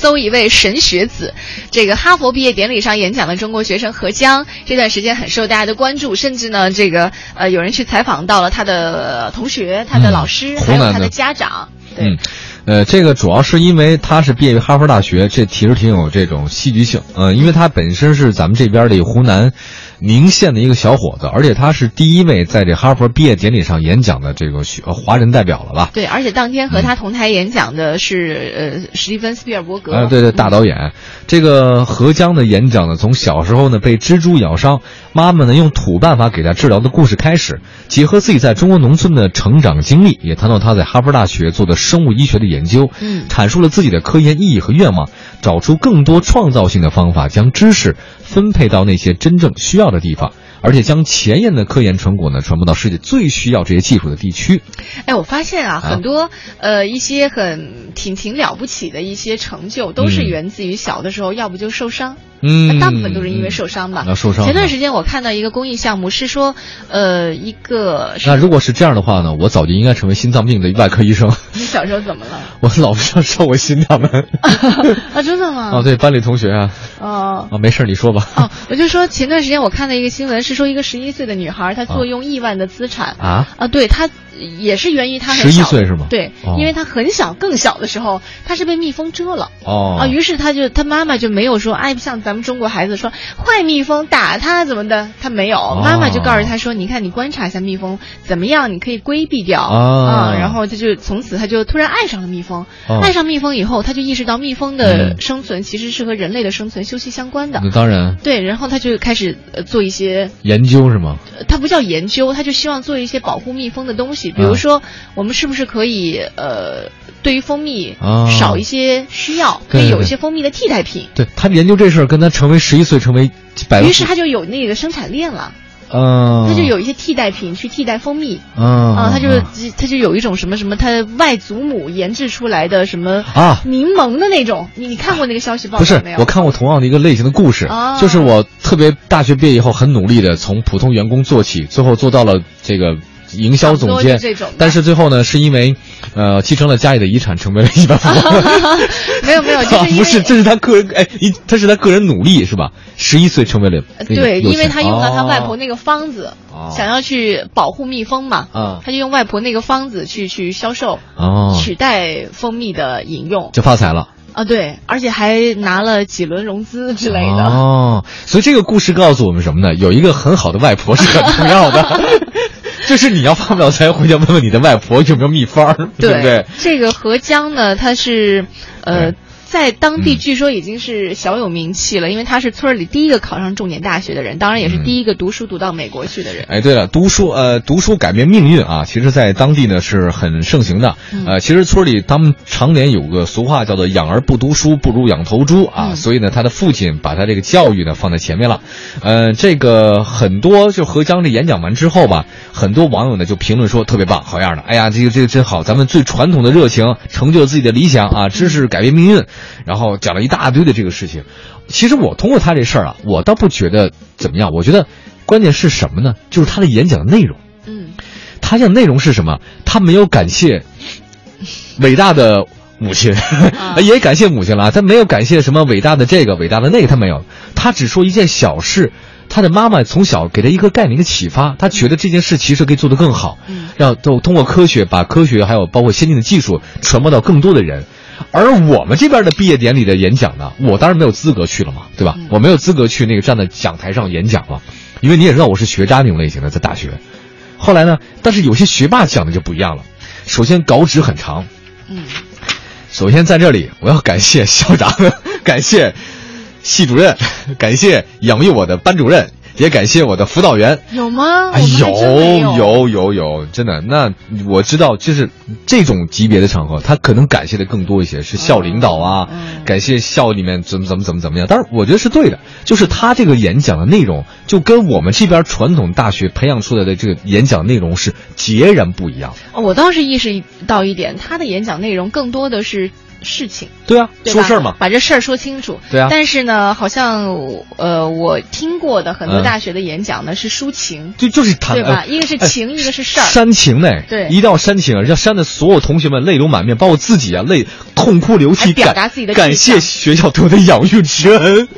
搜一位神学子。这个哈佛毕业典礼上演讲的中国学生何江，这段时间很受大家的关注，甚至呢，这个呃，有人去采访到了他的同学、他的老师，还有他的家长。对。呃，这个主要是因为他是毕业于哈佛大学，这其实挺有这种戏剧性。呃，因为他本身是咱们这边的湖南宁县的一个小伙子，而且他是第一位在这哈佛毕业典礼上演讲的这个华人代表了吧？对，而且当天和他同台演讲的是呃史蒂芬斯皮尔伯格。啊，对对，大导演。这个何江的演讲呢，从小时候呢被蜘蛛咬伤，妈妈呢用土办法给他治疗的故事开始，结合自己在中国农村的成长经历，也谈到他在哈佛大学做的生物医学的。研究，嗯，阐述了自己的科研意义和愿望，找出更多创造性的方法，将知识分配到那些真正需要的地方，而且将前沿的科研成果呢传播到世界最需要这些技术的地区。哎，我发现啊，很多呃一些很挺挺了不起的一些成就，都是源自于小的时候，要不就受伤。嗯，大部分都是因为受伤吧。那受伤。前段时间我看到一个公益项目，是说，呃，一个。那如果是这样的话呢，我早就应该成为心脏病的外科医生。你小时候怎么了？我老是受我心脏的。啊，真的吗？啊，对，班里同学啊。哦。啊，没事，你说吧。哦，我就说前段时间我看到一个新闻，是说一个十一岁的女孩，她坐拥亿万的资产。啊。啊，对她。也是源于他十一岁是吗？对，因为他很小，更小的时候他是被蜜蜂蛰了。哦。啊，于是他就他妈妈就没有说哎像咱们中国孩子说坏蜜蜂打他怎么的，他没有，妈妈就告诉他说你看你观察一下蜜蜂怎么样，你可以规避掉。啊，然后他就从此他就突然爱上了蜜蜂，爱上蜜蜂以后他就意识到蜜蜂的生存其实是和人类的生存休息相关的，那当然。对，然后他就开始做一些研究是吗？他不叫研究，他就希望做一些保护蜜蜂的东西，比如说。我们是不是可以呃，对于蜂蜜少一些需要，可以有一些蜂蜜的替代品？对他研究这事儿，跟他成为十一岁成为百，于是他就有那个生产链了。嗯，他就有一些替代品去替代蜂蜜。嗯啊，他就他就有一种什么什么，他外祖母研制出来的什么啊柠檬的那种。你你看过那个消息报道没有？我看过同样的一个类型的故事，就是我特别大学毕业以后很努力的从普通员工做起，最后做到了这个。营销总监，但是最后呢，是因为，呃，继承了家里的遗产，成为了亿万富翁。没有没有，就是不是，这是他个人，哎，一他是他个人努力是吧？十一岁成为了对，因为他用了他外婆那个方子，想要去保护蜜蜂嘛，他就用外婆那个方子去去销售，取代蜂蜜的饮用，就发财了啊！对，而且还拿了几轮融资之类的哦。所以这个故事告诉我们什么呢？有一个很好的外婆是很重要的。就是你要发不了财，回家问问你的外婆有没有秘方，对不对？这个合江呢，它是呃。在当地据说已经是小有名气了，因为他是村里第一个考上重点大学的人，当然也是第一个读书读到美国去的人。哎，对了，读书呃，读书改变命运啊，其实，在当地呢是很盛行的。呃，其实村里他们常年有个俗话叫做“养儿不读书不如养头猪”啊，所以呢，他的父亲把他这个教育呢放在前面了。呃，这个很多就何江这演讲完之后吧，很多网友呢就评论说特别棒，好样的，哎呀，这个这个真好，咱们最传统的热情成就了自己的理想啊，知识改变命运。然后讲了一大堆的这个事情，其实我通过他这事儿啊，我倒不觉得怎么样。我觉得关键是什么呢？就是他的演讲内容。嗯，他讲内容是什么？他没有感谢伟大的母亲，也感谢母亲了。他没有感谢什么伟大的这个伟大的那个，他没有。他只说一件小事，他的妈妈从小给他一个概念、一个启发，他觉得这件事其实可以做得更好。嗯，要都通过科学把科学还有包括先进的技术传播到更多的人。而我们这边的毕业典礼的演讲呢，我当然没有资格去了嘛，对吧？我没有资格去那个站在讲台上演讲了，因为你也知道我是学渣那种类型的，在大学。后来呢，但是有些学霸讲的就不一样了。首先稿纸很长，嗯，首先在这里我要感谢校长，感谢系主任，感谢养育我的班主任。也感谢我的辅导员，有吗？有有有有，真的。那我知道，就是这种级别的场合，他可能感谢的更多一些，是校领导啊，感谢校里面怎么怎么怎么怎么样。但是我觉得是对的，就是他这个演讲的内容，就跟我们这边传统大学培养出来的这个演讲内容是截然不一样。我倒是意识到一点，他的演讲内容更多的是。事情。对啊，对说事儿嘛，把这事儿说清楚。对啊。但是呢，好像呃，我听过的很多大学的演讲呢是抒情，就就是谈对吧？一个是情，一个是事儿。煽情呢？对，一定要煽情，让煽的所有同学们泪流满面，包括自己啊，泪痛哭流涕，表达自己的感谢学校对我的养育之恩，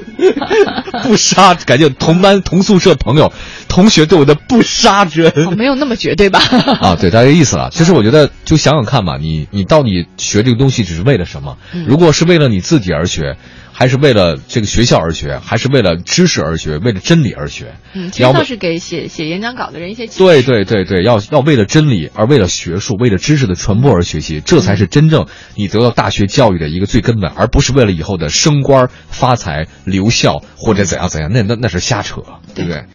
不杀，感谢同班同宿舍朋友同学对我的不杀之恩。没有那么绝对吧？啊，对，大概意思了。其实我觉得，就想想看吧，你你到底学这个东西只是为了什么？如果是为了你自己而学，还是为了这个学校而学，还是为了知识而学，为了真理而学？嗯，其实倒是给写写演讲稿的人一些对对对对，要要为了真理而为了学术，为了知识的传播而学习，这才是真正你得到大学教育的一个最根本，而不是为了以后的升官发财、留校或者怎样怎样，那那那是瞎扯，对不对？